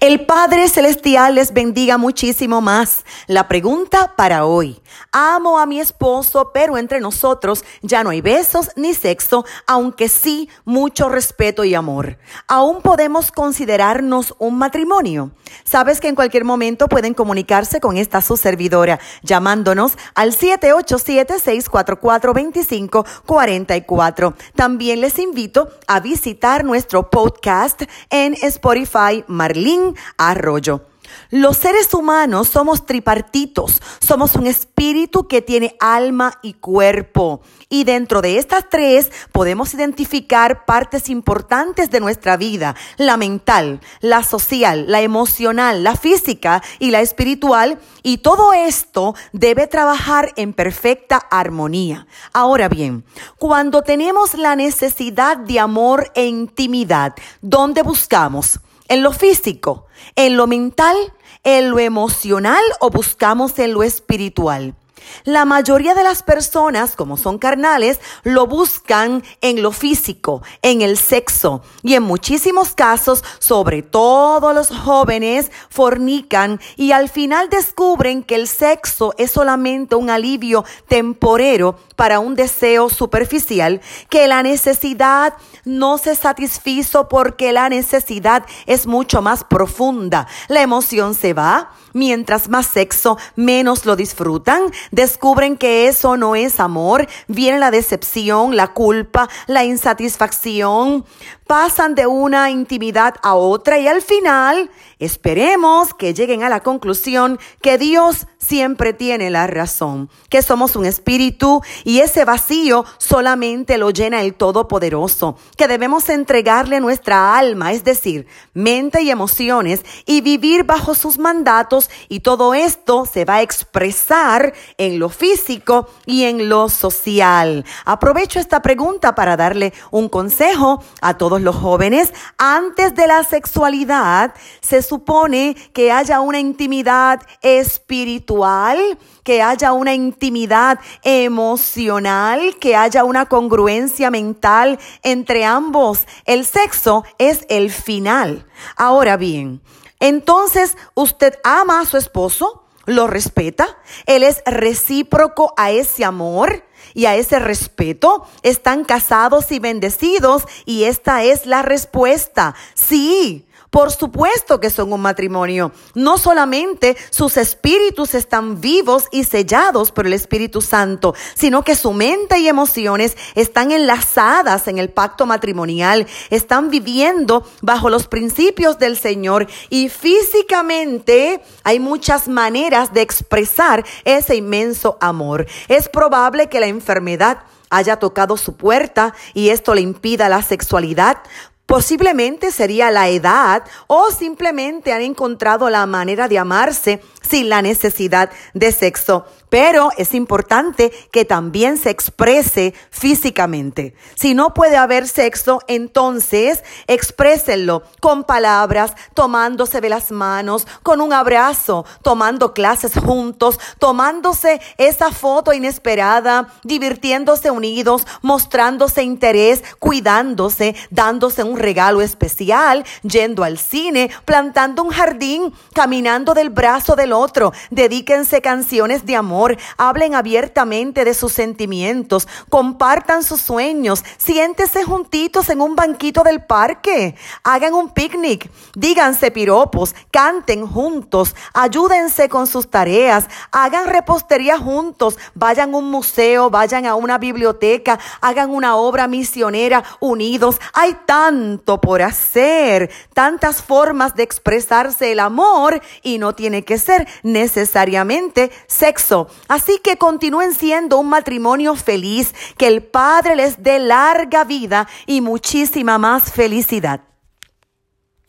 El Padre Celestial les bendiga muchísimo más. La pregunta para hoy. Amo a mi esposo, pero entre nosotros ya no hay besos ni sexo, aunque sí mucho respeto y amor. ¿Aún podemos considerarnos un matrimonio? Sabes que en cualquier momento pueden comunicarse con esta su servidora llamándonos al 787-644-2544. También les invito a visitar nuestro podcast en Spotify Marlín Arroyo. Los seres humanos somos tripartitos, somos un espíritu que tiene alma y cuerpo. Y dentro de estas tres podemos identificar partes importantes de nuestra vida, la mental, la social, la emocional, la física y la espiritual. Y todo esto debe trabajar en perfecta armonía. Ahora bien, cuando tenemos la necesidad de amor e intimidad, ¿dónde buscamos? En lo físico, en lo mental, en lo emocional o buscamos en lo espiritual. La mayoría de las personas, como son carnales, lo buscan en lo físico, en el sexo. Y en muchísimos casos, sobre todo los jóvenes, fornican y al final descubren que el sexo es solamente un alivio temporero para un deseo superficial, que la necesidad no se satisfizo porque la necesidad es mucho más profunda. La emoción se va, mientras más sexo, menos lo disfrutan. Descubren que eso no es amor. Viene la decepción, la culpa, la insatisfacción. Pasan de una intimidad a otra y al final esperemos que lleguen a la conclusión que Dios siempre tiene la razón, que somos un espíritu y ese vacío solamente lo llena el Todopoderoso, que debemos entregarle nuestra alma, es decir, mente y emociones, y vivir bajo sus mandatos y todo esto se va a expresar en lo físico y en lo social. Aprovecho esta pregunta para darle un consejo a todos los jóvenes. Antes de la sexualidad se supone que haya una intimidad espiritual que haya una intimidad emocional, que haya una congruencia mental entre ambos. El sexo es el final. Ahora bien, entonces usted ama a su esposo, lo respeta, él es recíproco a ese amor y a ese respeto, están casados y bendecidos y esta es la respuesta. Sí, por supuesto que son un matrimonio. No solamente sus espíritus están vivos y sellados por el Espíritu Santo, sino que su mente y emociones están enlazadas en el pacto matrimonial, están viviendo bajo los principios del Señor y físicamente hay muchas maneras de expresar ese inmenso amor. Es probable que la enfermedad haya tocado su puerta y esto le impida la sexualidad. Posiblemente sería la edad o simplemente han encontrado la manera de amarse sin la necesidad de sexo. Pero es importante que también se exprese físicamente. Si no puede haber sexo, entonces exprésenlo con palabras, tomándose de las manos, con un abrazo, tomando clases juntos, tomándose esa foto inesperada, divirtiéndose unidos, mostrándose interés, cuidándose, dándose un regalo especial, yendo al cine, plantando un jardín, caminando del brazo del otro. Dedíquense canciones de amor, hablen abiertamente de sus sentimientos, compartan sus sueños, siéntese juntitos en un banquito del parque, hagan un picnic, díganse piropos, canten juntos, ayúdense con sus tareas, hagan repostería juntos, vayan a un museo, vayan a una biblioteca, hagan una obra misionera unidos. Hay tanto por hacer, tantas formas de expresarse el amor y no tiene que ser necesariamente sexo. Así que continúen siendo un matrimonio feliz, que el Padre les dé larga vida y muchísima más felicidad.